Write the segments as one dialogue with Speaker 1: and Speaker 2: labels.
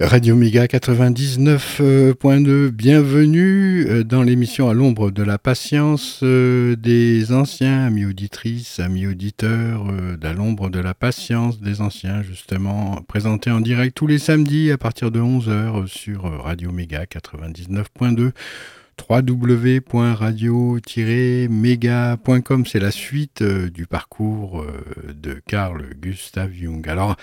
Speaker 1: Radio Méga 99.2, bienvenue euh, dans l'émission à l'ombre de la patience euh, des anciens, amis auditrices, amis auditeurs, euh, d'à l'ombre de la patience des anciens, justement, présenté en direct tous les samedis à partir de 11h sur Radio Méga 99.2 www.radio-méga.com, c'est la suite du parcours de Carl Gustav Jung. Alors,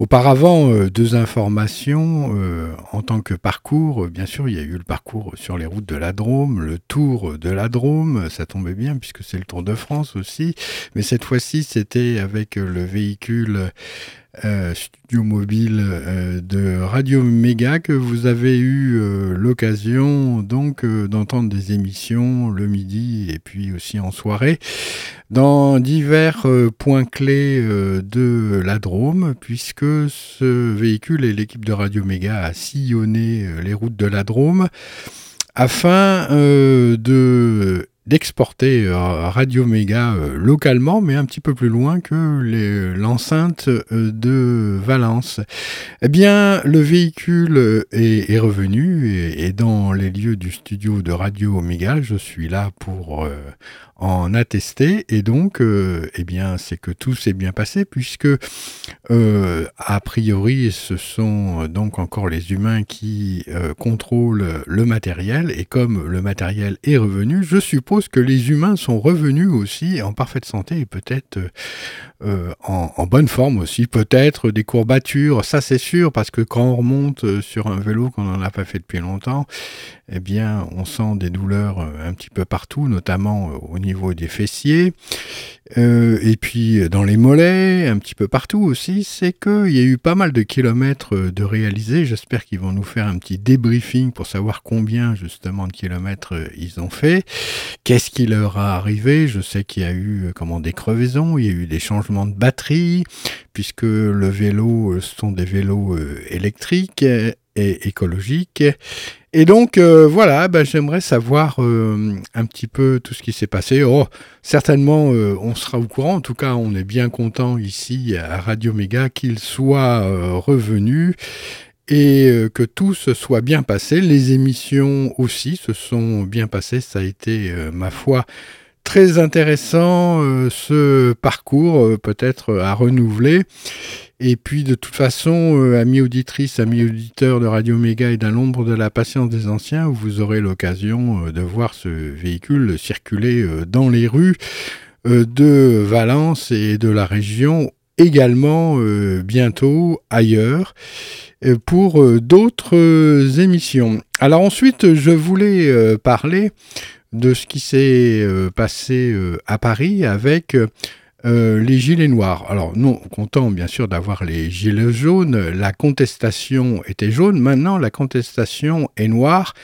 Speaker 1: Auparavant, euh, deux informations euh, en tant que parcours. Bien sûr, il y a eu le parcours sur les routes de la Drôme, le tour de la Drôme. Ça tombait bien puisque c'est le Tour de France aussi. Mais cette fois-ci, c'était avec le véhicule euh, studio mobile euh, de Radio Méga que vous avez eu euh, l'occasion donc d'entendre des émissions le midi et puis aussi en soirée dans divers points clés de la Drôme puisque ce véhicule et l'équipe de Radio Méga a sillonné les routes de la Drôme afin de d'exporter euh, Radio Méga euh, localement, mais un petit peu plus loin que l'enceinte euh, de Valence. Eh bien, le véhicule est, revenu et, dans les lieux du studio de Radio Méga, je suis là pour en attester. Et donc euh, eh bien c'est que tout s'est bien passé puisque euh, a priori ce sont donc encore les humains qui euh, contrôlent le matériel. Et comme le matériel est revenu je suppose que les humains sont revenus aussi en parfaite santé et peut-être euh, en, bonne forme aussi. Peut-être des courbatures ça c'est sûr parce que quand on remonte sur un vélo qu'on n'en a pas fait depuis longtemps eh bien on sent des douleurs euh, un petit peu partout notamment euh, au niveau des fessiers. Euh, et puis dans les mollets un petit peu partout aussi. C'est que il y a eu pas mal de kilomètres de réalisés. J'espère qu'ils vont nous faire un petit débriefing pour savoir combien justement de kilomètres ils ont fait. Qu'est-ce qui leur a arrivé? Je sais qu'il y a eu comment des crevaisons il y a eu des changements de batterie puisque le vélo sont des vélos euh, électriques et écologiques Et donc euh, voilà, ben, j'aimerais savoir euh, un petit peu tout ce qui s'est passé. Oh, certainement, euh, on sera au courant. En tout cas, on est bien content ici à Radio Méga qu'il soit euh, revenu et euh, que tout se soit bien passé. Les émissions aussi se sont bien passées. Ça a été, euh, ma foi, très intéressant euh, ce parcours, euh, peut-être à renouveler. Et puis de toute façon, euh, amis auditrices, amis auditeurs de Radio Méga et d'un l'ombre de la patience des anciens, vous aurez l'occasion euh, de voir ce véhicule circuler euh, dans les rues euh, de Valence et de la région également euh, bientôt ailleurs euh, pour euh, d'autres euh, émissions. Alors ensuite, je voulais euh, parler de ce qui s'est euh, passé euh, à Paris avec euh, les gilets noirs. Alors non content bien sûr d'avoir les gilets jaunes, la contestation était jaune, maintenant la contestation est noire,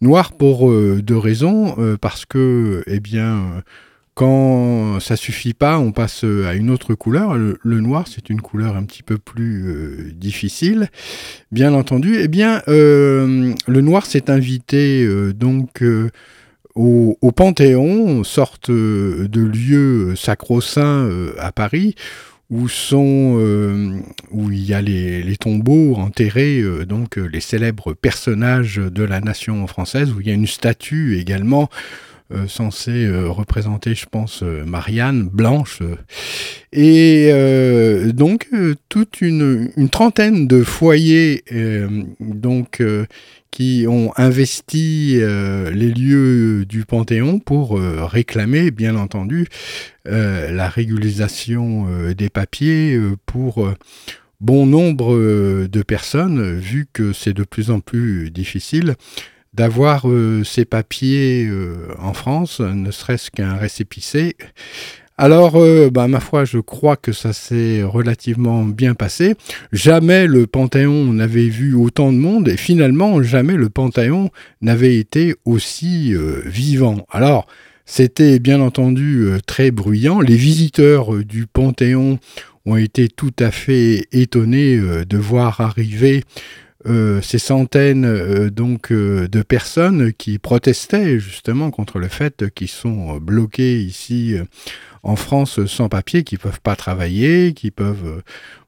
Speaker 1: noire pour deux raisons, parce que eh bien quand ça suffit pas, on passe à une autre couleur. Le, noir, c'est une couleur un petit peu plus difficile, bien entendu. Eh bien, le noir s'est invité donc au, Panthéon, sorte euh, de lieu sacro-saint euh, à Paris, où sont où il y a les, tombeaux enterrés donc les célèbres personnages de la nation française où il y a une statue également euh, censé euh, représenter, je pense, euh, Marianne blanche. Et donc toute une, trentaine de foyers donc qui ont investi les lieux du Panthéon pour réclamer, bien entendu, la régularisation des papiers pour bon nombre de personnes, vu que c'est de plus en plus difficile d'avoir euh, ces papiers euh, en France, ne serait-ce qu'un récépissé. Alors, euh, bah, ma foi, je crois que ça s'est relativement bien passé. Jamais le Panthéon n'avait vu autant de monde et finalement, jamais le Panthéon n'avait été aussi vivant. Alors, c'était bien entendu très bruyant. Les visiteurs du Panthéon ont été tout à fait étonnés de voir arriver euh, ces centaines euh, donc euh, de personnes qui protestaient justement contre le fait qu'ils sont bloqués ici en France sans papier, qui peuvent pas travailler, qui peuvent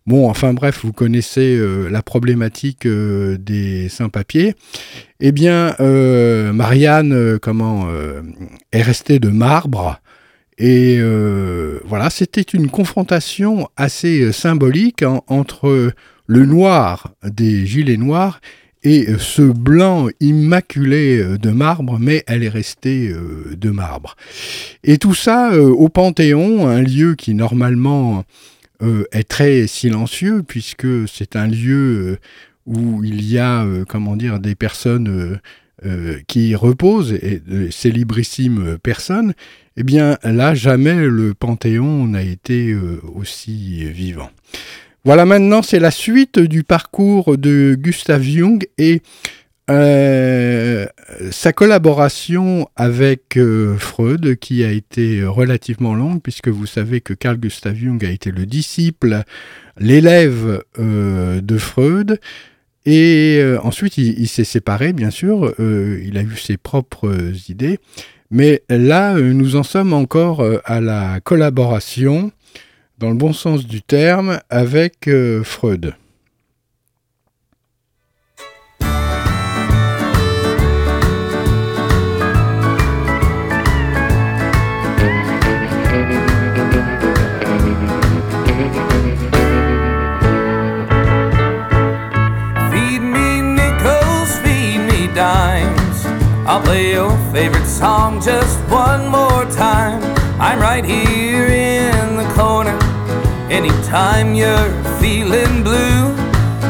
Speaker 1: bon enfin bref vous connaissez la problématique des sans-papiers. Eh bien Marianne comment est restée de marbre. Et voilà, c'était une confrontation assez symbolique entre le noir des gilets noirs et ce blanc immaculé de marbre, mais elle est restée euh, de marbre. Et tout ça euh, au Panthéon, un lieu qui normalement euh, est très silencieux, puisque c'est un lieu où il y a, comment dire, des personnes qui reposent, et de célébrissimes personnes, eh bien là, jamais le Panthéon n'a été aussi vivant. Voilà, maintenant, c'est la suite du parcours de Gustav Jung et euh, sa collaboration avec euh, Freud, qui a été relativement longue, puisque vous savez que Carl Gustav Jung a été le disciple, l'élève euh, de Freud. Et ensuite, il, s'est séparé, bien sûr, il a eu ses propres idées. Mais là, nous en sommes encore à la collaboration dans le bon sens du terme, avec euh, Freud.
Speaker 2: I'll play your favorite song just one more time. I'm right here anytime you're feeling blue.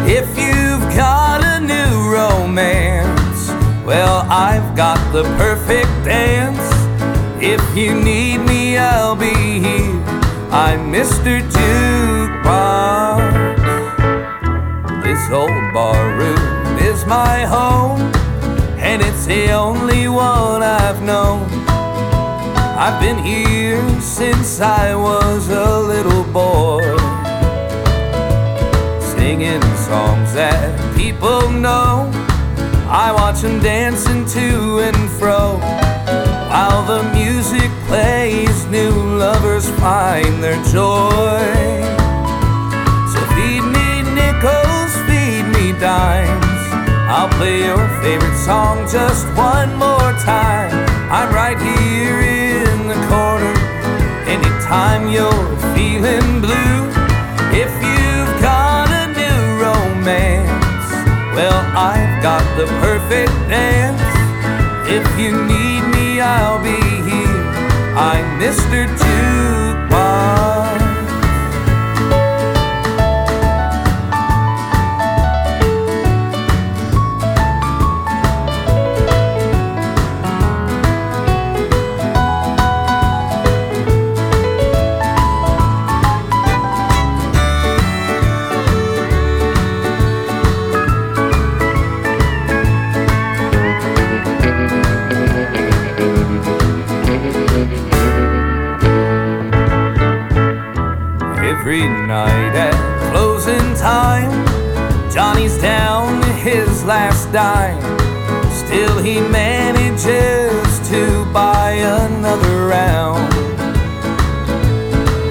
Speaker 2: If you've got a new romance, well, I've got the perfect dance. If you need me, I'll be here. I'm Mr. Jukebox. This old bar room is my home, and it's the only one I've known. I've been here since I was a little boy, singing songs that people know. I watch them dancing to and fro while the music plays. New lovers find their joy. So feed me nickels, feed me dimes. I'll play your favorite song just one more time. I'm right here anytime you're feeling blue. If you've got a new romance, well, I've got the perfect dance. If you need me, I'll be here. I'm Mr. dime. Still, he manages to buy another round.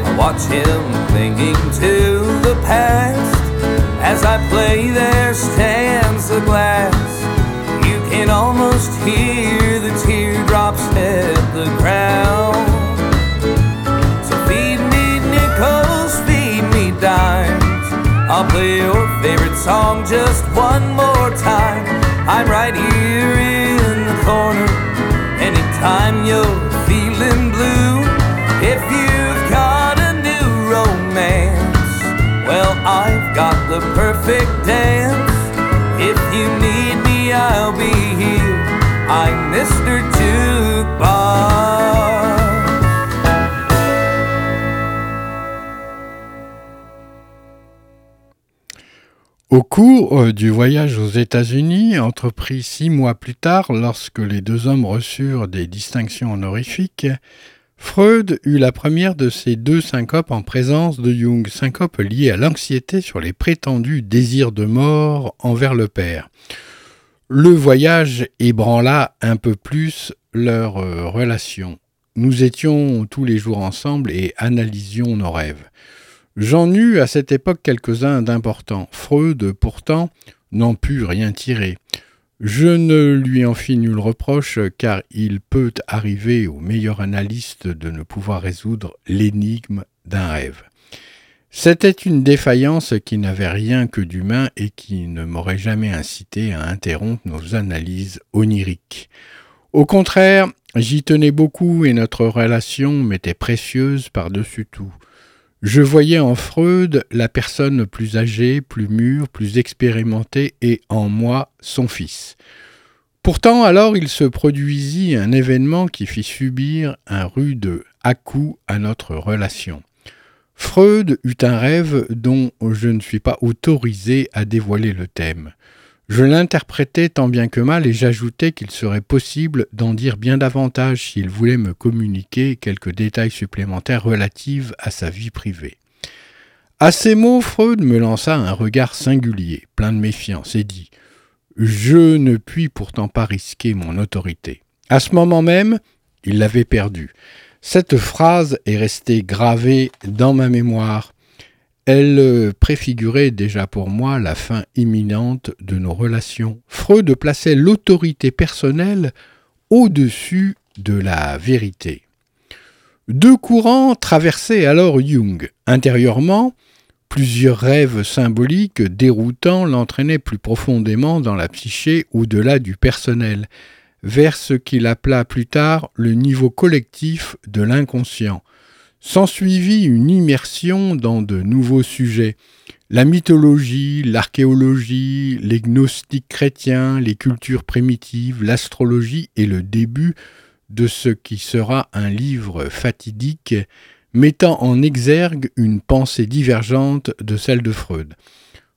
Speaker 2: I watch him clinging to the past as I play there stands the glass. You can almost hear the teardrops hit the ground. So feed me nickels, feed me dimes. I'll play your favorite song just one more. I'm right here in the corner anytime you're feeling blue. If you've got a new romance, well, I've got the perfect dance.
Speaker 1: Cours euh, du voyage aux États-Unis, entrepris six mois plus tard, lorsque les deux hommes reçurent des distinctions honorifiques, Freud eut la première de ces deux syncopes en présence de Jung, syncope liée à l'anxiété sur les prétendus désirs de mort envers le père. Le voyage ébranla un peu plus leur euh, relation. Nous étions tous les jours ensemble et analysions nos rêves. J'en eus à cette époque quelques-uns d'importants. Freud, pourtant, n'en put rien tirer. Je ne lui en fis nul reproche, car il peut arriver au meilleur analyste de ne pouvoir résoudre l'énigme d'un rêve. C'était une défaillance qui n'avait rien que d'humain et qui ne m'aurait jamais incité à interrompre nos analyses oniriques. Au contraire, j'y tenais beaucoup et notre relation m'était précieuse par-dessus tout. Je voyais en Freud la personne plus âgée, plus mûre, plus expérimentée, et en moi son fils. Pourtant, alors il se produisit un événement qui fit subir un rude à-coup à notre relation. Freud eut un rêve dont je ne suis pas autorisé à dévoiler le thème. Je l'interprétais tant bien que mal et j'ajoutais qu'il serait possible d'en dire bien davantage s'il voulait me communiquer quelques détails supplémentaires relatifs à sa vie privée. À ces mots, Freud me lança un regard singulier, plein de méfiance, et dit Je ne puis pourtant pas risquer mon autorité. À ce moment même, il l'avait perdue. Cette phrase est restée gravée dans ma mémoire. Elle euh, préfigurait déjà pour moi la fin imminente de nos relations. Freud plaçait l'autorité personnelle au-dessus de la vérité. Deux courants traversaient alors Jung. Intérieurement, plusieurs rêves symboliques déroutants l'entraînaient plus profondément dans la psyché au-delà du personnel, vers ce qu'il appela plus tard le niveau collectif de l'inconscient, S'ensuivit une immersion dans de nouveaux sujets. La mythologie, l'archéologie, les gnostiques chrétiens, les cultures primitives, l'astrologie et le début de ce qui sera un livre fatidique mettant en exergue une pensée divergente de celle de Freud.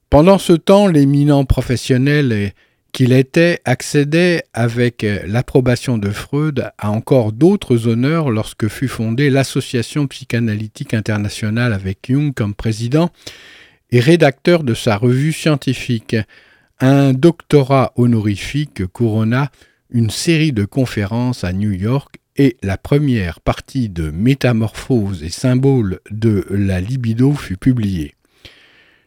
Speaker 1: Pendant ce temps, l'éminent professionnel qu'il était accédait avec euh, l'approbation de Freud à encore d'autres honneurs lorsque fut fondée l'Association psychanalytique internationale avec Jung comme président et rédacteur de sa revue scientifique. Un doctorat honorifique couronna une série de conférences à New York et la première partie de Métamorphose et symboles de la libido fut publiée.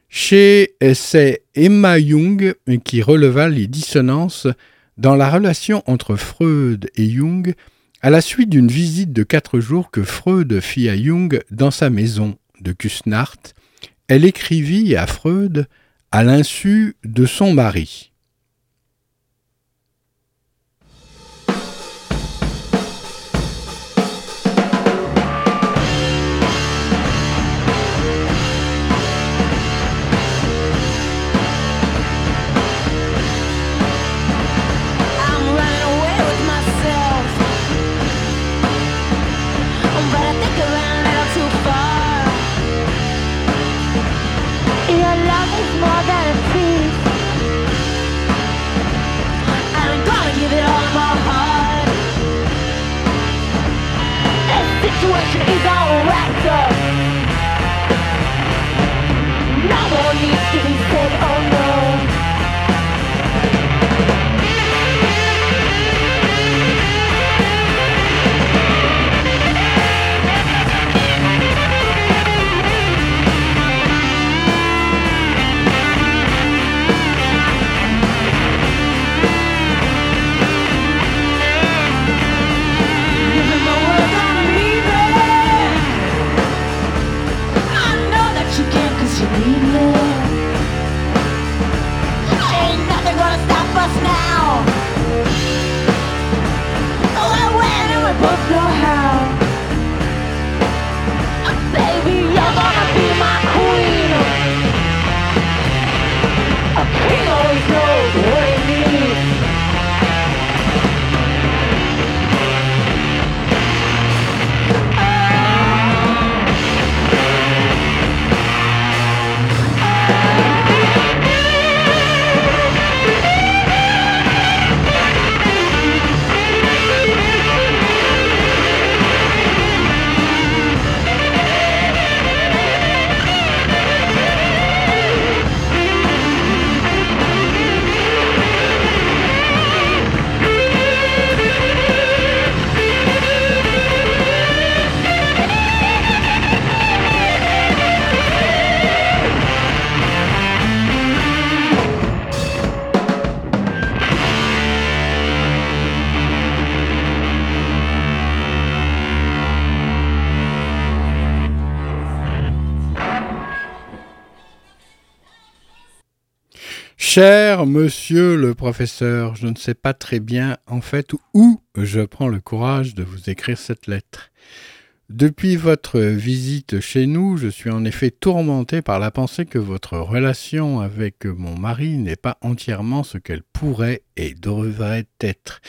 Speaker 1: Chez c'est Emma Jung qui releva les dissonances dans la relation entre Freud et Jung à la suite d'une visite de quatre jours que Freud fit à Jung dans sa maison de Kusnacht. Elle écrivit à Freud à l'insu de son mari. Cher monsieur le professeur, je ne sais pas très bien en fait où je prends le courage de vous écrire cette lettre. Depuis votre visite chez nous, je suis en effet tourmenté par la pensée que votre relation avec mon mari n'est pas entièrement ce qu'elle pourrait et devrait être.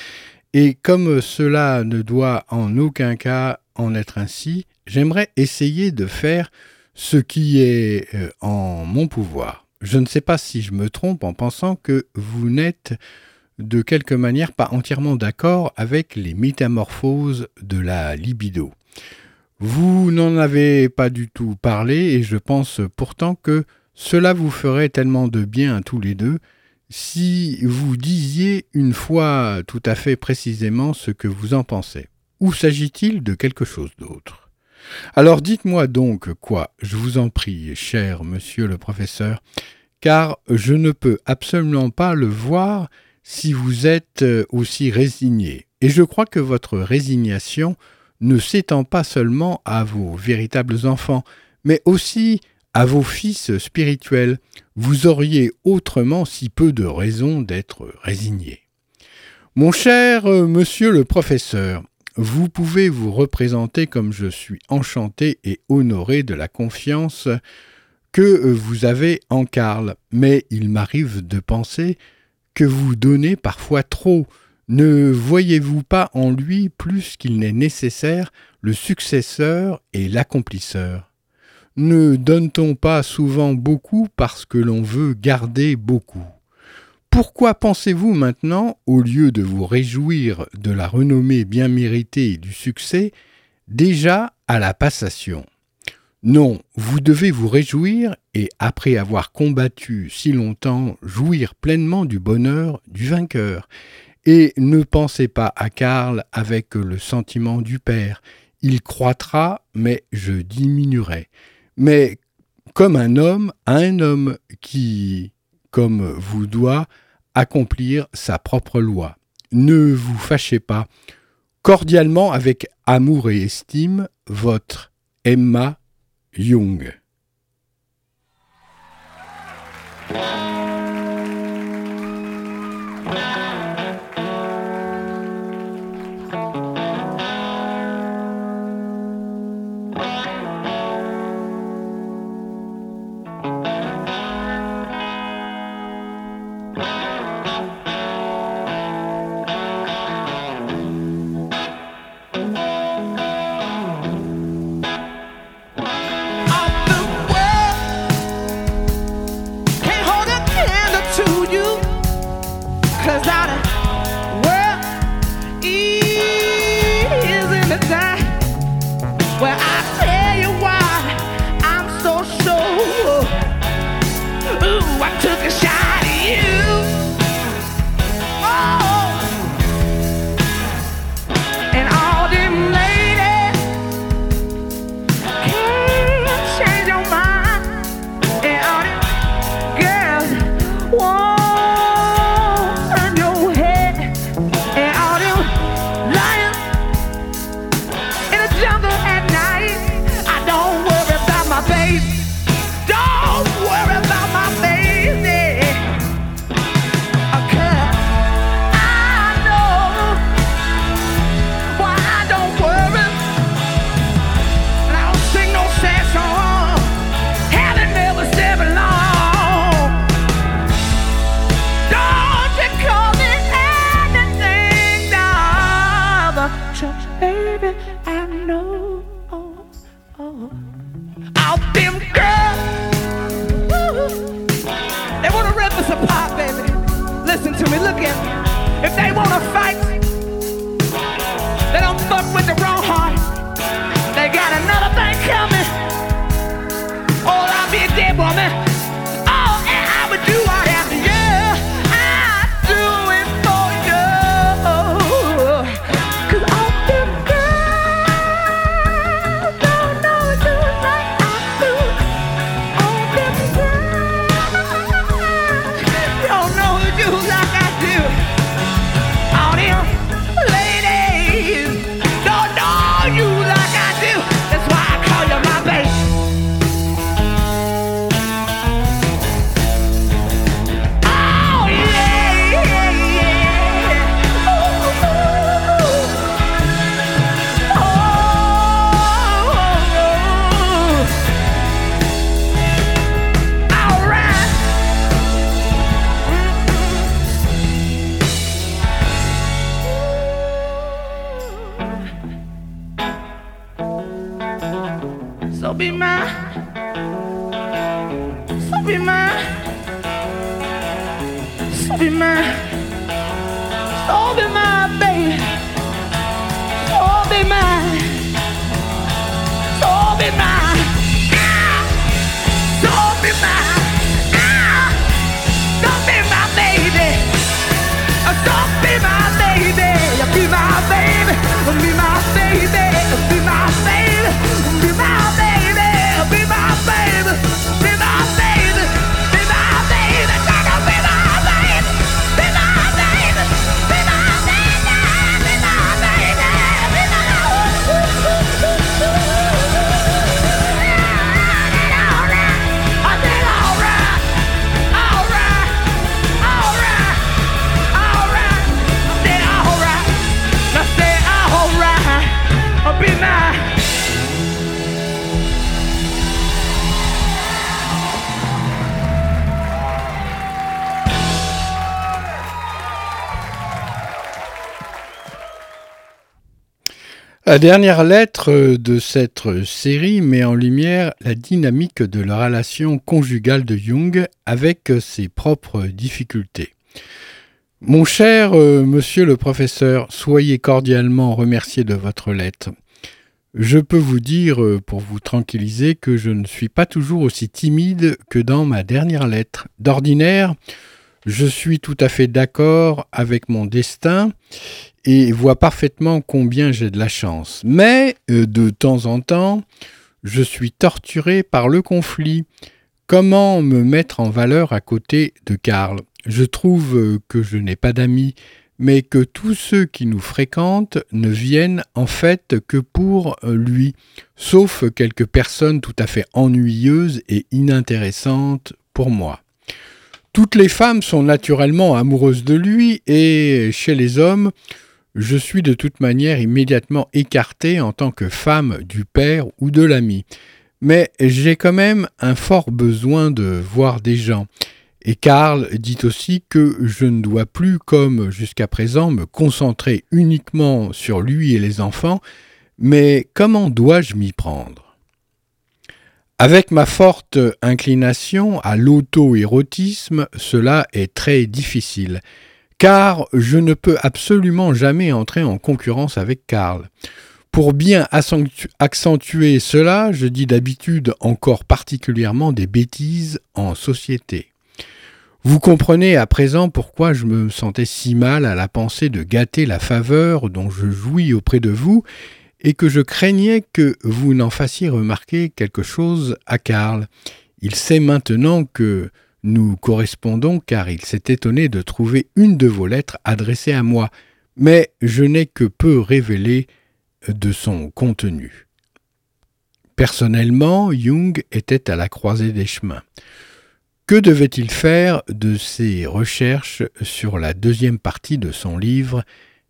Speaker 1: Et comme cela ne doit en aucun cas en être ainsi, j'aimerais essayer de faire ce qui est euh, en mon pouvoir. Je ne sais pas si je me trompe en pensant que vous n'êtes de quelque manière pas entièrement d'accord avec les métamorphoses de la libido. Vous n'en avez pas du tout parlé et je pense pourtant que cela vous ferait tellement de bien à tous les deux si vous disiez une fois tout à fait précisément ce que vous en pensez. Ou s'agit-il de quelque chose d'autre? Alors dites-moi donc quoi, je vous en prie, cher monsieur le professeur, car je ne peux absolument pas le voir si vous êtes aussi résigné. Et je crois que votre résignation ne s'étend pas seulement à vos véritables enfants, mais aussi à vos fils spirituels, vous auriez autrement si peu de raisons d'être résigné. Mon cher euh, monsieur le professeur, vous pouvez vous représenter comme je suis enchanté et honoré de la confiance que vous avez en Karl, mais il m'arrive de penser que vous donnez parfois trop. Ne voyez-vous pas en lui plus qu'il n'est nécessaire le successeur et l'accomplisseur? Ne donne-t-on pas souvent beaucoup parce que l'on veut garder beaucoup? Pourquoi pensez-vous maintenant, au lieu de vous réjouir de la renommée bien méritée et du succès, déjà à la passation? Non, vous devez vous réjouir et, après avoir combattu si longtemps, jouir pleinement du bonheur du vainqueur. Et ne pensez pas à Karl avec le sentiment du Père. Il croîtra, mais je diminuerai. Mais comme un homme à un homme qui comme vous doit accomplir sa propre loi. Ne vous fâchez pas. Cordialement, avec amour et estime, votre Emma Young. La dernière lettre de cette série met en lumière la dynamique de la relation conjugale de Jung avec ses propres difficultés. Mon cher euh, monsieur le professeur, soyez cordialement remercié de votre lettre. Je peux vous dire, euh, pour vous tranquilliser, que je ne suis pas toujours aussi timide que dans ma dernière lettre. D'ordinaire, je suis tout à fait d'accord avec mon destin et vois parfaitement combien j'ai de la chance. Mais, euh, de temps en temps, je suis torturé par le conflit. Comment me mettre en valeur à côté de Karl? Je trouve euh, que je n'ai pas d'amis, mais que tous ceux qui nous fréquentent ne viennent en fait que pour euh, lui, sauf quelques personnes tout à fait ennuyeuses et inintéressantes pour moi. Toutes les femmes sont naturellement amoureuses de lui et chez les hommes, je suis de toute manière immédiatement écarté en tant que femme du père ou de l'ami. Mais j'ai quand même un fort besoin de voir des gens. Et Karl dit aussi que je ne dois plus, comme jusqu'à présent, me concentrer uniquement sur lui et les enfants, mais comment dois-je m'y prendre? Avec ma forte inclination à l'auto-érotisme, cela est très difficile car je ne peux absolument jamais entrer en concurrence avec Karl. Pour bien accentuer cela, je dis d'habitude encore particulièrement des bêtises en société. Vous comprenez à présent pourquoi je me sentais si mal à la pensée de gâter la faveur dont je jouis auprès de vous et que je craignais que vous n'en fassiez remarquer quelque chose à Karl. Il sait maintenant que nous correspondons car il s'est étonné de trouver une de vos lettres adressée à moi, mais je n'ai que peu révélé de son contenu. Personnellement, Jung était à la croisée des chemins. Que devait-il faire de ses recherches sur la deuxième partie de son livre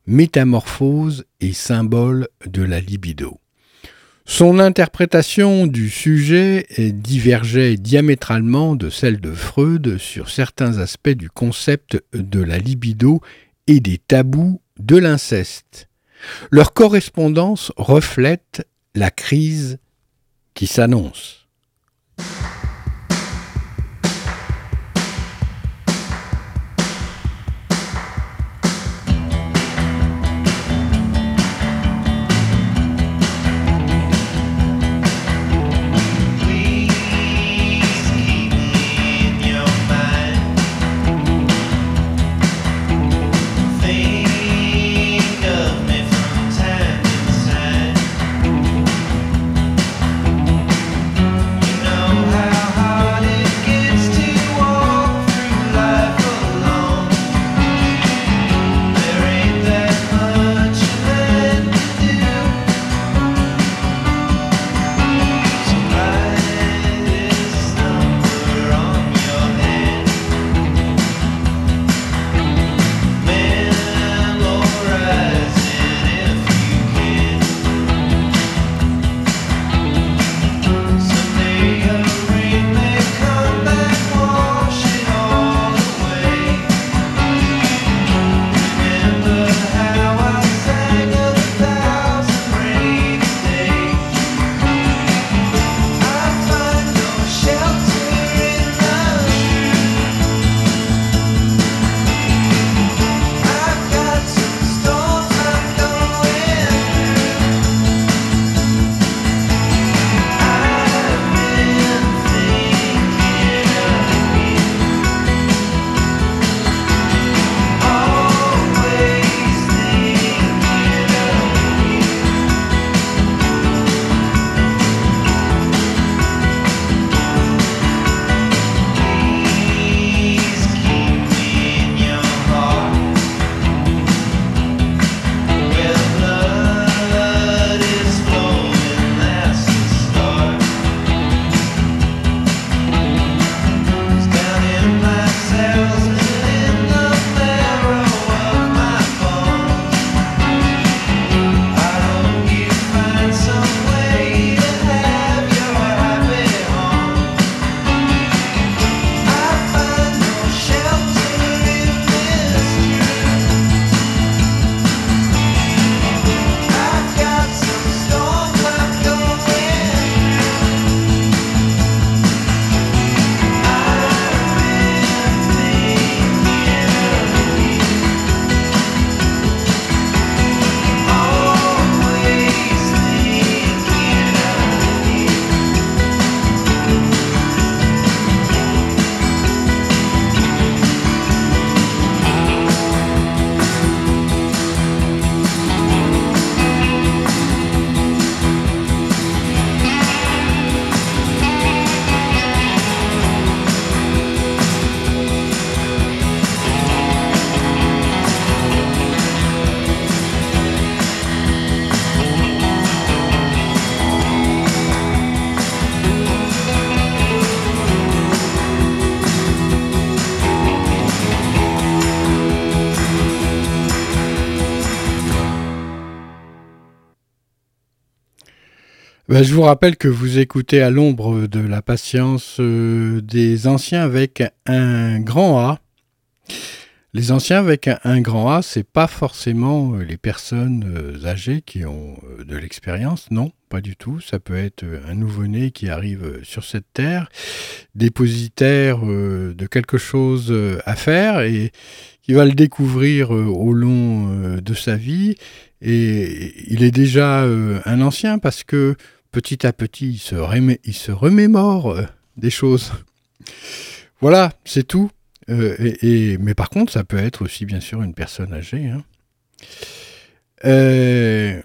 Speaker 1: Métamorphose et symbole de la libido? Son interprétation du sujet divergeait diamétralement de celle de Freud sur certains aspects du concept de la libido et des tabous de l'inceste. Leur correspondance reflète la crise qui s'annonce. Ben, je vous rappelle que vous écoutez à l'ombre de la patience euh, des anciens avec un grand A. Les anciens avec un, grand A, c'est pas forcément euh, les personnes euh, âgées qui ont de l'expérience, non, pas du tout. Ça peut être un nouveau-né qui arrive sur cette terre, dépositaire de quelque chose à faire et qui va le découvrir au long de sa vie. Et il est déjà un ancien parce que petit à petit, il se, remémore euh, des choses. Voilà, c'est tout. Euh, et, mais par contre, ça peut être aussi, bien sûr, une personne âgée. Hein. Euh,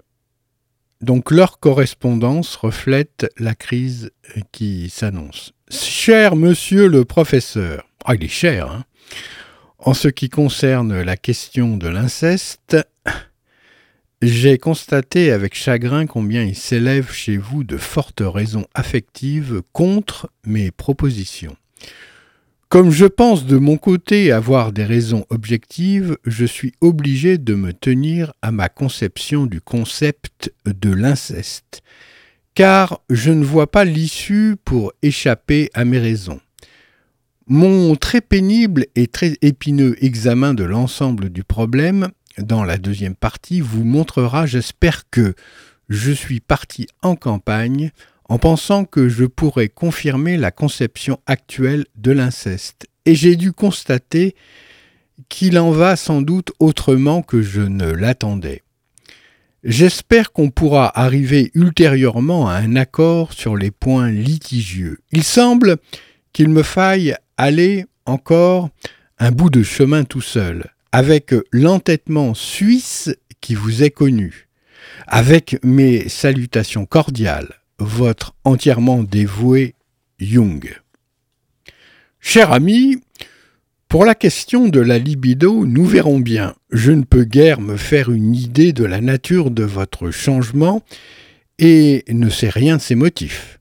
Speaker 1: donc leur correspondance reflète la crise qui s'annonce. Cher monsieur le professeur, ah il est cher, hein. en ce qui concerne la question de l'inceste, j'ai constaté avec chagrin combien il s'élève chez vous de fortes raisons affectives contre mes propositions. Comme je pense de mon côté avoir des raisons objectives, je suis obligé de me tenir à ma conception du concept de l'inceste, car je ne vois pas l'issue pour échapper à mes raisons. Mon très pénible et très épineux examen de l'ensemble du problème dans la deuxième partie, vous montrera, j'espère que je suis parti en campagne en pensant que je pourrais confirmer la conception actuelle de l'inceste. Et j'ai dû constater qu'il en va sans doute autrement que je ne l'attendais. J'espère qu'on pourra arriver ultérieurement à un accord sur les points litigieux. Il semble qu'il me faille aller encore un bout de chemin tout seul avec l'entêtement suisse qui vous est connu, avec mes salutations cordiales, votre entièrement dévoué Jung. Cher ami, pour la question de la libido, nous verrons bien. Je ne peux guère me faire une idée de la nature de votre changement et ne sais rien de ses motifs.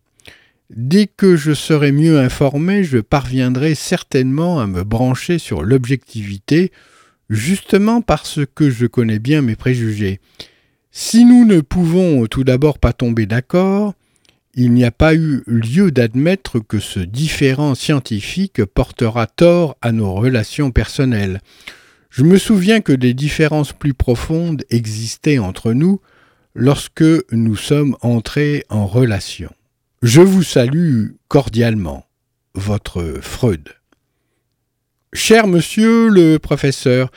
Speaker 1: Dès que je serai mieux informé, je parviendrai certainement à me brancher sur l'objectivité justement parce que je connais bien mes préjugés. Si nous ne pouvons tout d'abord pas tomber d'accord, il n'y a pas eu lieu d'admettre que ce différent scientifique portera tort à nos relations personnelles. Je me souviens que des différences plus profondes existaient entre nous lorsque nous sommes entrés en relation. Je vous salue cordialement, votre Freud. Cher monsieur le professeur,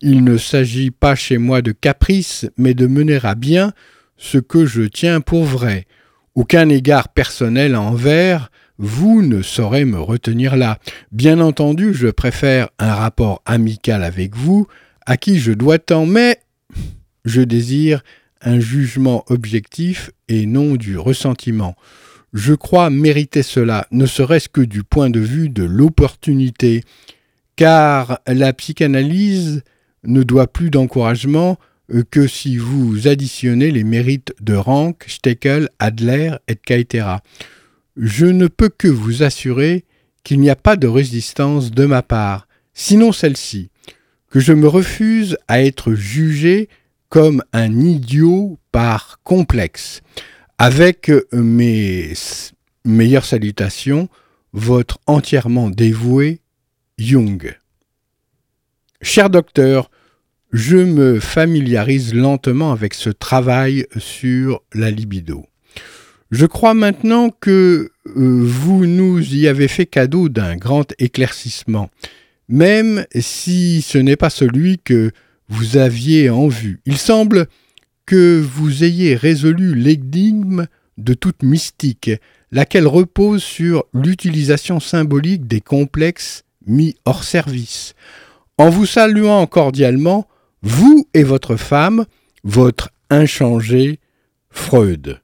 Speaker 1: il ne s'agit pas chez moi de caprice, mais de mener à bien ce que je tiens pour vrai. Aucun égard personnel envers vous ne saurez me retenir là. Bien entendu, je préfère un rapport amical avec vous, à qui je dois tant, mais je désire un jugement objectif et non du ressentiment. Je crois mériter cela, ne serait-ce que du point de vue de l'opportunité car la psychanalyse ne doit plus d'encouragement euh, que si vous additionnez les mérites de Rank, Steckel, Adler et Caetera. Je ne peux que vous assurer qu'il n'y a pas de résistance de ma part, sinon celle-ci, que je me refuse à être jugé comme un idiot par complexe. Avec mes meilleures salutations, votre entièrement dévoué Jung. Cher docteur, je me familiarise lentement avec ce travail sur la libido. Je crois maintenant que euh, vous nous y avez fait cadeau d'un grand éclaircissement, même si ce n'est pas celui que vous aviez en vue. Il semble que vous ayez résolu l'énigme de toute mystique, laquelle repose sur l'utilisation symbolique des complexes mis hors service. En vous saluant cordialement, vous et votre femme, votre inchangé Freud.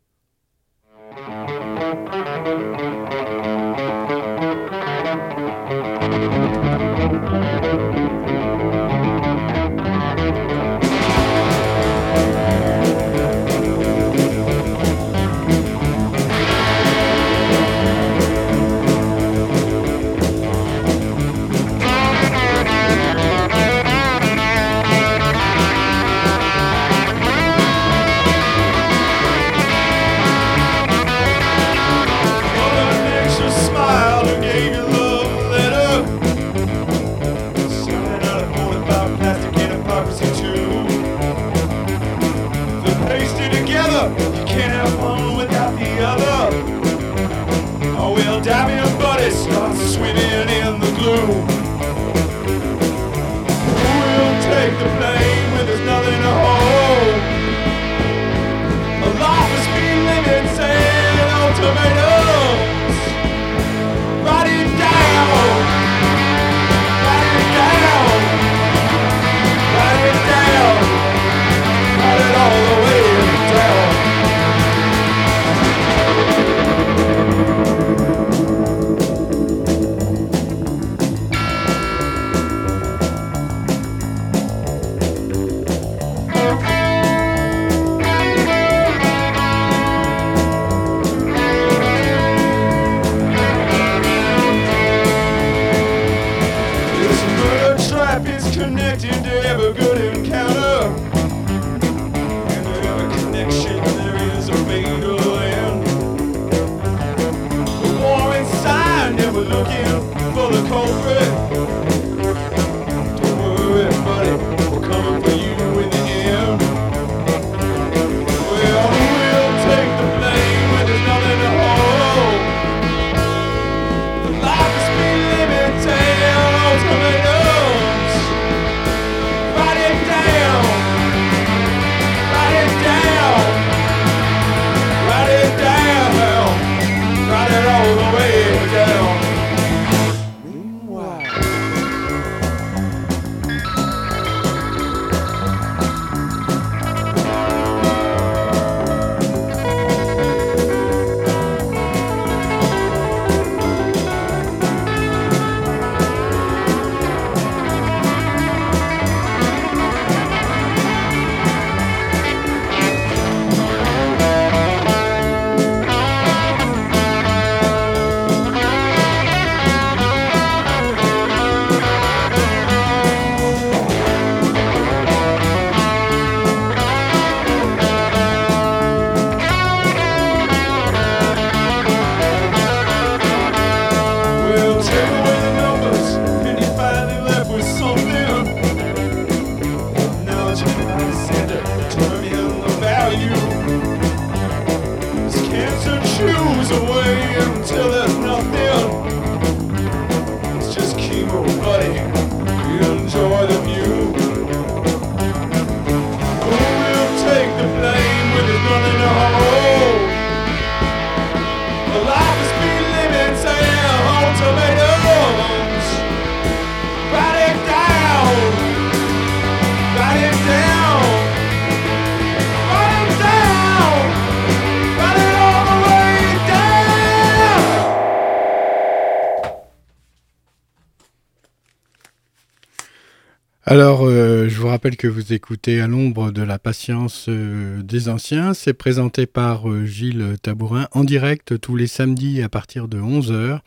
Speaker 1: Que vous écoutez à l'ombre de la patience euh, des anciens. C'est présenté par euh, Gilles Tabourin en direct tous les samedis à partir de 11h.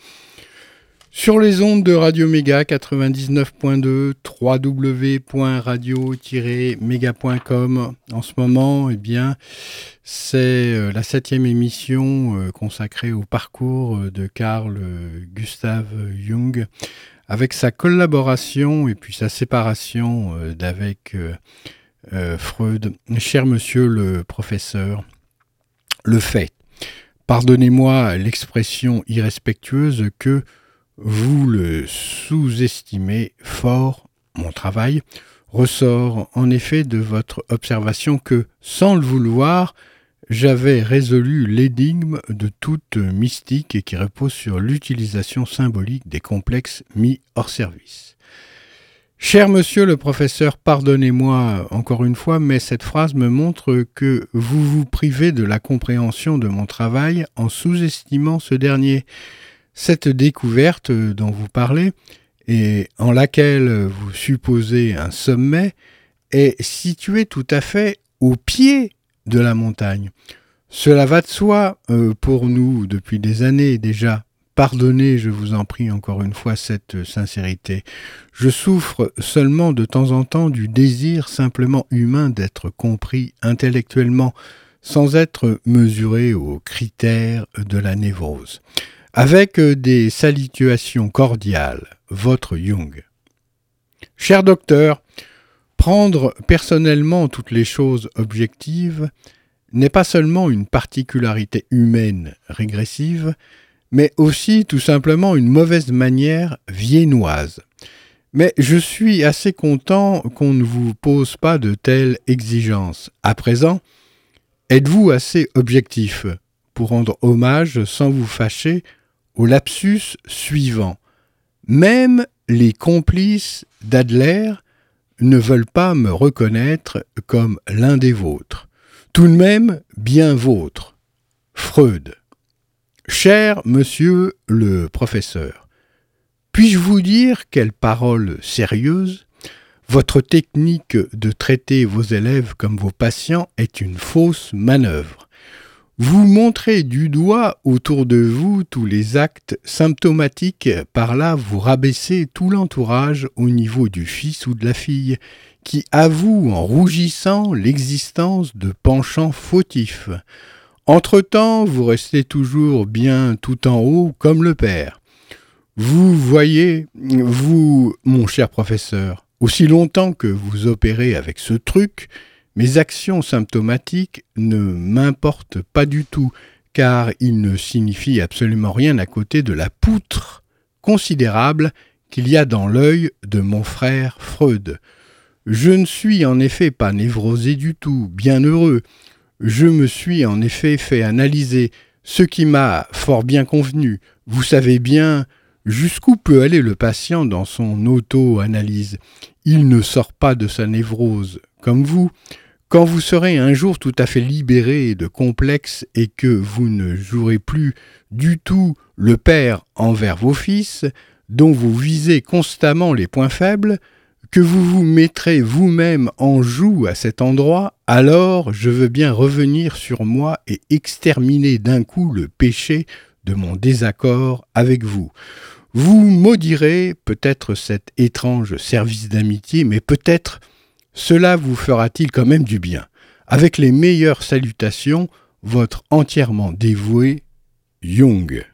Speaker 1: Sur les ondes de Radio Méga 99.2, www.radio-méga.com. En ce moment, eh bien, c'est euh, la septième émission consacrée au parcours de Carl Gustav Jung avec sa collaboration et puis sa séparation euh, d'avec euh, euh, Freud. Cher monsieur le professeur, le fait, pardonnez-moi l'expression irrespectueuse que vous le sous-estimez fort, mon travail ressort en effet de votre observation que, sans le vouloir, j'avais résolu l'énigme de toute mystique et qui repose sur l'utilisation symbolique des complexes mis hors service. Cher monsieur le professeur, pardonnez-moi encore une fois, mais cette phrase me montre que vous vous privez de la compréhension de mon travail en sous-estimant ce dernier. Cette découverte dont vous parlez, et en laquelle vous supposez un sommet, est située tout à fait au pied de la montagne. Cela va de soi euh, pour nous depuis des années déjà. Pardonnez, je vous en prie encore une fois, cette sincérité. Je souffre seulement de temps en temps du désir simplement humain d'être compris intellectuellement, sans être mesuré aux critères de la névrose. Avec des salutations cordiales, votre Jung. Cher docteur, prendre personnellement toutes les choses objectives n'est pas seulement une particularité humaine régressive, mais aussi tout simplement une mauvaise manière viennoise. Mais je suis assez content qu'on ne vous pose pas de telles exigences. À présent, êtes-vous assez objectif pour rendre hommage sans vous fâcher au lapsus suivant? Même les complices d'Adler ne veulent pas me reconnaître comme l'un des vôtres. Tout de même bien vôtre. Freud. Cher monsieur le professeur, puis-je vous dire quelle parole sérieuse Votre technique de traiter vos élèves comme vos patients est une fausse manœuvre. Vous montrez du doigt autour de vous tous les actes symptomatiques, par là vous rabaissez tout l'entourage au niveau du fils ou de la fille, qui avoue en rougissant l'existence de penchants fautifs. Entre-temps, vous restez toujours bien tout en haut comme le père. Vous voyez, vous, mon cher professeur, aussi longtemps que vous opérez avec ce truc, mes actions symptomatiques ne m'importent pas du tout, car ils ne signifient absolument rien à côté de la poutre considérable qu'il y a dans l'œil de mon frère Freud. Je ne suis en effet pas névrosé du tout, bien heureux. Je me suis en effet fait analyser, ce qui m'a fort bien convenu. Vous savez bien jusqu'où peut aller le patient dans son auto-analyse. Il ne sort pas de sa névrose, comme vous. Quand vous serez un jour tout à fait libéré de complexes et que vous ne jouerez plus du tout le père envers vos fils, dont vous visez constamment les points faibles, que vous vous mettrez vous-même en joue à cet endroit, alors je veux bien revenir sur moi et exterminer d'un coup le péché de mon désaccord avec vous. Vous maudirez peut-être cet étrange service d'amitié, mais peut-être cela vous fera-t-il quand même du bien. Avec les meilleures salutations, votre entièrement dévoué Jung.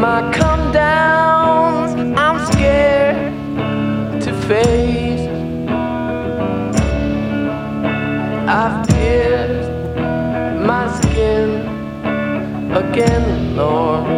Speaker 3: My come downs, I'm scared to face. I've pierced my skin again, Lord.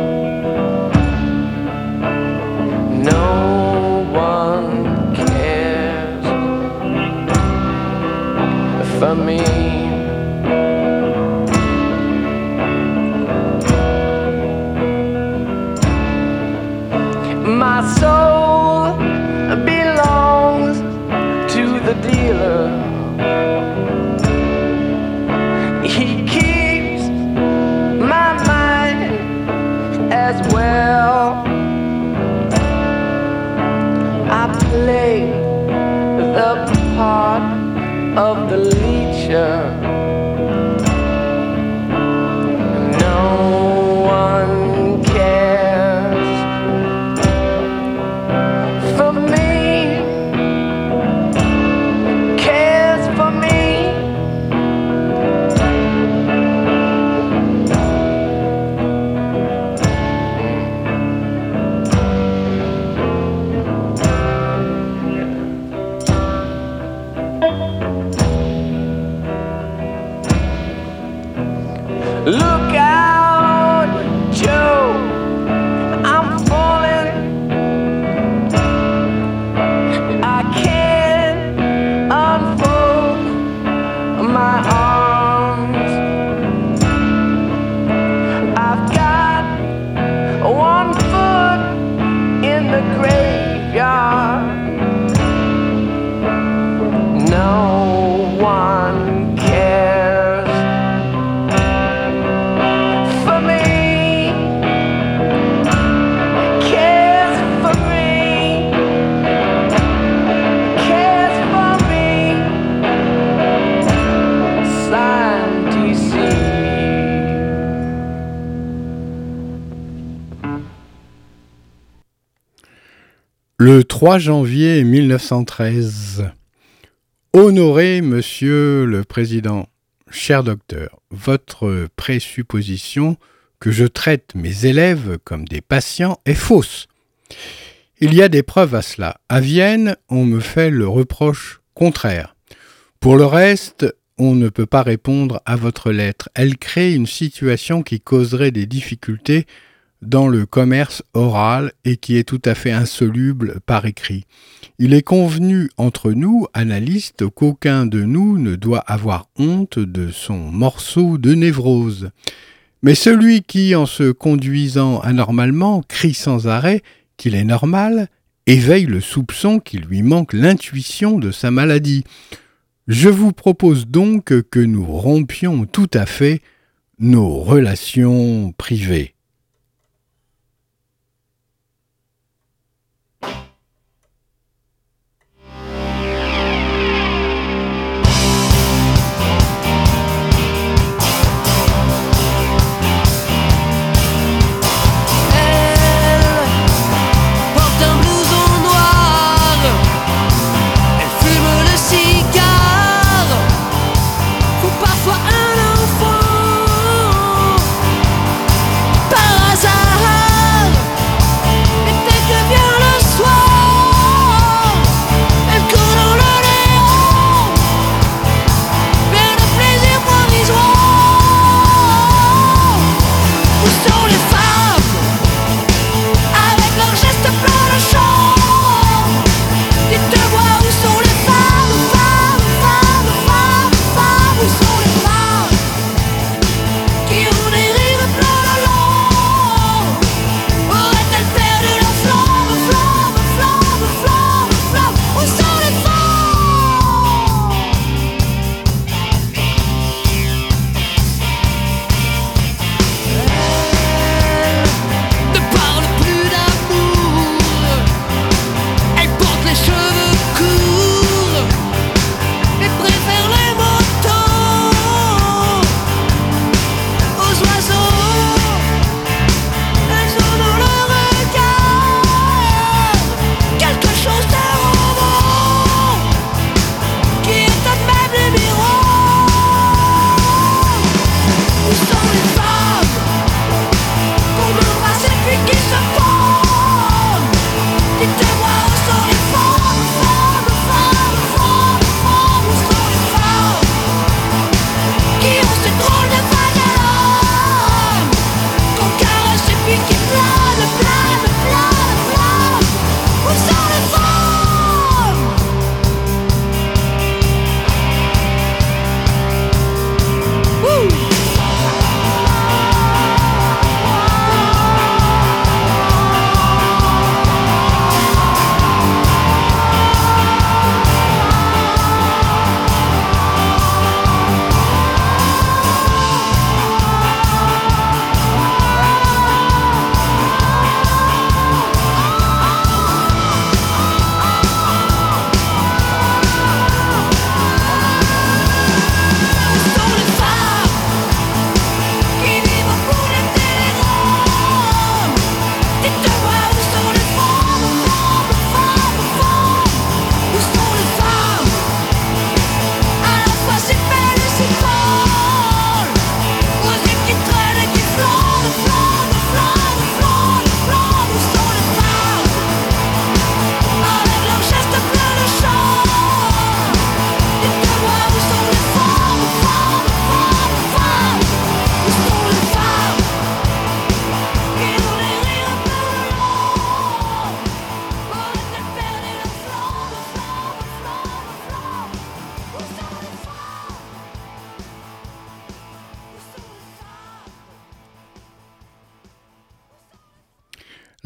Speaker 1: 3 janvier 1913,
Speaker 4: Honoré Monsieur le Président, cher docteur, votre présupposition que je traite mes élèves comme des patients est fausse. Il y a des preuves à cela. À Vienne, on me fait le reproche contraire. Pour le reste, on ne peut pas répondre à votre lettre. Elle crée une situation qui causerait des difficultés dans le commerce oral et qui est tout à fait insoluble par écrit. Il est convenu entre nous, analystes, qu'aucun de nous ne doit avoir honte de son morceau de névrose. Mais celui qui, en se conduisant anormalement, crie sans arrêt qu'il est normal, éveille le soupçon qu'il lui manque l'intuition de sa maladie. Je vous propose donc que nous rompions tout à fait nos relations privées.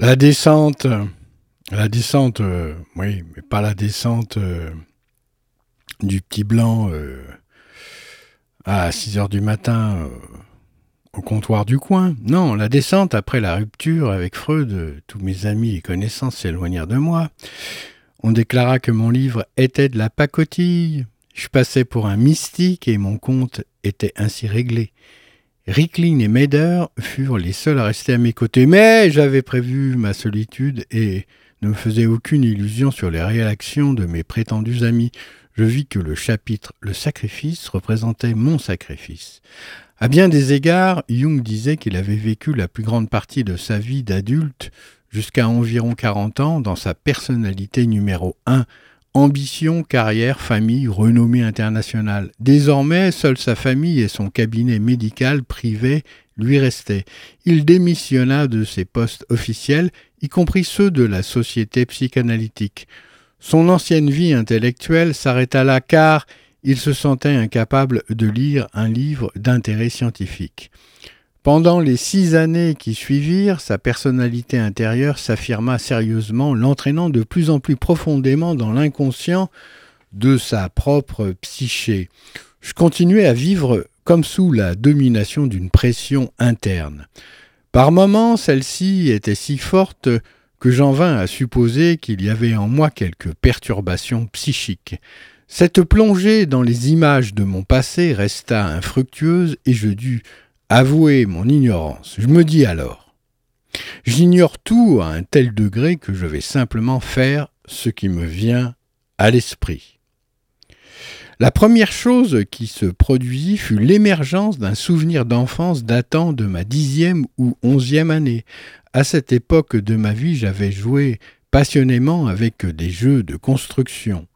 Speaker 1: La
Speaker 4: descente, la descente, euh, oui, mais pas la descente euh, du petit blanc euh, à 6 heures du matin au comptoir du coin. Non, la descente après la rupture avec Freud, tous mes amis et connaissances s'éloignèrent de moi. On déclara que mon livre était de la pacotille. Je passais pour un mystique et mon compte était ainsi réglé. Ricklin et Meder furent les seuls à rester à mes côtés, mais j'avais prévu ma solitude et ne me faisais aucune illusion sur les réactions de mes prétendus amis.
Speaker 1: je vis que le chapitre Le sacrifice représentait mon sacrifice. À bien des égards, Jung disait qu'il avait vécu la plus grande partie de sa vie d'adulte jusqu'à environ 40 ans dans sa personnalité numéro 1, ambition, carrière, famille, renommée internationale. Désormais, seule sa famille et son cabinet médical privé lui restaient. Il démissionna de ses postes officiels, y compris ceux de la Société psychanalytique. Son ancienne vie intellectuelle s'arrêta là car il se sentait incapable de lire un livre d'intérêt scientifique. Pendant les six années qui suivirent, sa personnalité intérieure s'affirma sérieusement, l'entraînant de plus en plus profondément dans l'inconscient de sa propre psyché. Je continuais à vivre comme sous la domination d'une pression interne. Par moments, celle-ci était si forte que j'en vins à supposer qu'il y avait en moi quelques perturbations psychiques. Cette plongée dans les images de mon passé resta infructueuse et je dus avouer mon ignorance. Je me dis alors, j'ignore tout à un tel degré que je vais simplement faire ce qui me vient à l'esprit. La première chose qui se produisit fut l'émergence d'un souvenir d'enfance datant de ma dixième ou onzième année. À cette époque de ma vie, j'avais joué passionnément avec des jeux de construction.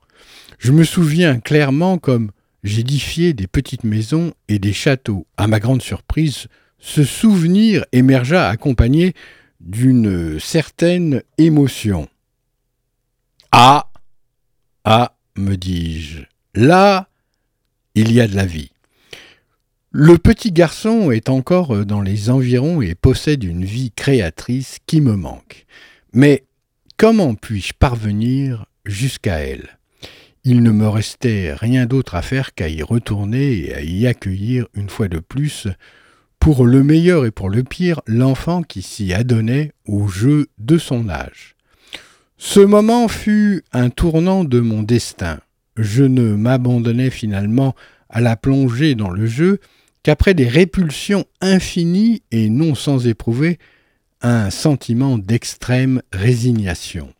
Speaker 1: Je me souviens clairement comme j'édifiais des petites maisons et des châteaux. À ma grande surprise, ce souvenir émergea accompagné d'une certaine émotion. Ah Ah, me dis-je, là, il y a de la vie. Le petit garçon est encore dans les environs et possède une vie créatrice qui me manque. Mais comment puis-je parvenir jusqu'à elle? Il ne me restait rien d'autre à faire qu'à y retourner et à y accueillir une fois de plus, pour le meilleur et pour le pire, l'enfant qui s'y adonnait au jeu de son âge. Ce moment fut un tournant de mon destin. Je ne m'abandonnais finalement à la plongée dans le jeu qu'après des répulsions infinies et non sans éprouver un sentiment d'extrême résignation.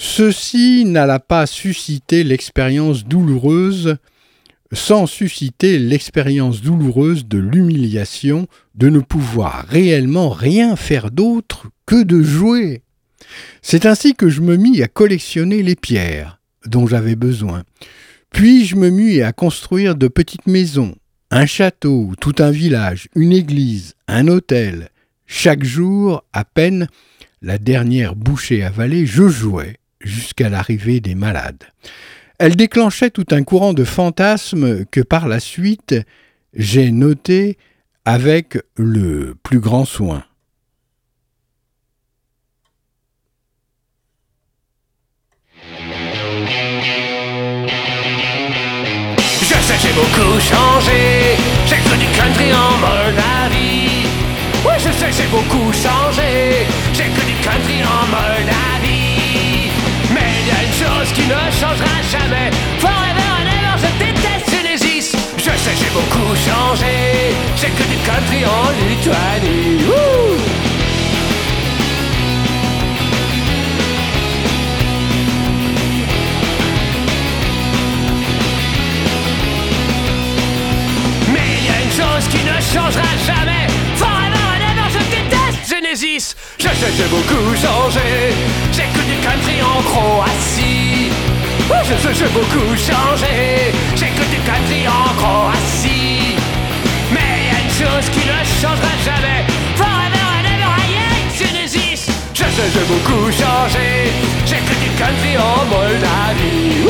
Speaker 1: Ceci n'alla pas susciter l'expérience douloureuse sans susciter l'expérience douloureuse de l'humiliation de ne pouvoir réellement rien faire d'autre que de jouer. C'est ainsi que je me mis à collectionner les pierres dont j'avais besoin. Puis je me mis à construire de petites maisons, un château, tout un village, une église, un hôtel. Chaque jour, à peine la dernière bouchée avalée, je jouais jusqu'à l'arrivée des malades. Elle déclenchait tout un courant de fantasmes que par la suite j'ai noté avec le plus grand soin.
Speaker 2: Je sais j'ai beaucoup changé, j'ai cru du country en Moldavie. Ouais, je sais j'ai beaucoup changé, j'ai cru du country en Moldavie. Chose qui ne changera jamais, forever and ever, je déteste Genesis. Je sais j'ai beaucoup changé, j'ai cru du country en Lituanie. Wouh! Mais il y a une chose qui ne changera jamais. Forever and ever, je déteste Genesis Je sais j'ai beaucoup changé. J'écoute du country en Croatie Je j'ai beaucoup changé J'écoute du country en Croatie Mais y a une chose qui ne changera jamais. Forever and ever, I Genesis. Je sais j'ai beaucoup changé J'écoute du country en Moldavie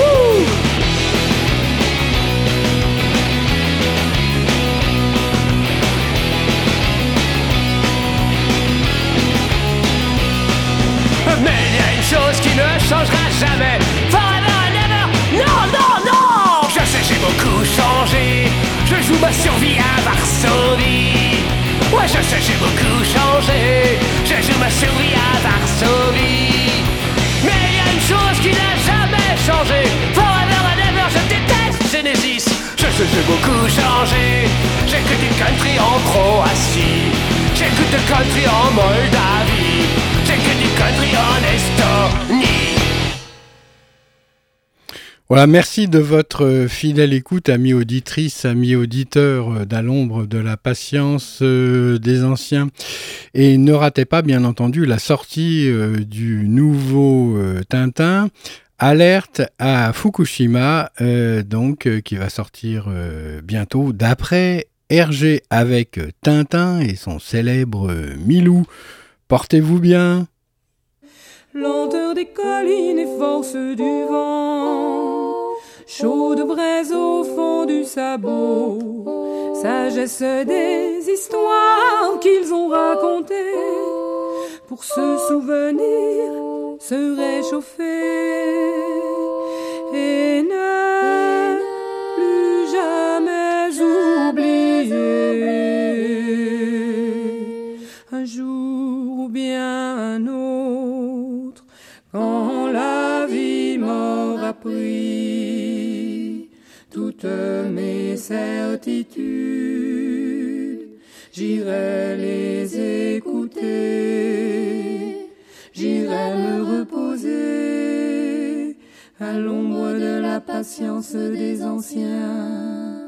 Speaker 2: Mais il y a une chose qui ne changera jamais ma survie à Varsovie. Ouais je sais j'ai beaucoup changé. Je joue ma survie à Varsovie. Mais il y a une chose qui n'a jamais changé. Forever and ever je déteste Genesis. Je sais j'ai beaucoup changé. J'écoute du country en Croatie. J'écoute du country en Moldavie. J'écoute du country en Estonie
Speaker 1: Voilà, merci de votre euh, fidèle écoute, amis auditrices, amis auditeurs euh, d'à l'ombre de la patience euh, des anciens. Et ne ratez pas, bien entendu, la sortie du nouveau Tintin. Alerte à Fukushima, donc qui va sortir bientôt, d'après Hergé avec Tintin et son célèbre Milou. Portez-vous bien.
Speaker 5: Lenteur des collines et force du vent, chaude braise au fond du sabot, sagesse des histoires qu'ils ont racontées, pour se souvenir, se réchauffer. Et ne plus jamais oublier. Un jour ou bien un autre, quand la vie m'aura pris toutes mes certitudes, j'irai les écouter, j'irai me reposer à l'ombre de la patience des anciens.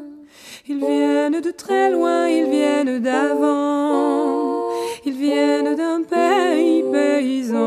Speaker 5: Ils viennent de très loin, ils viennent d'avant, ils viennent d'un pays paysan.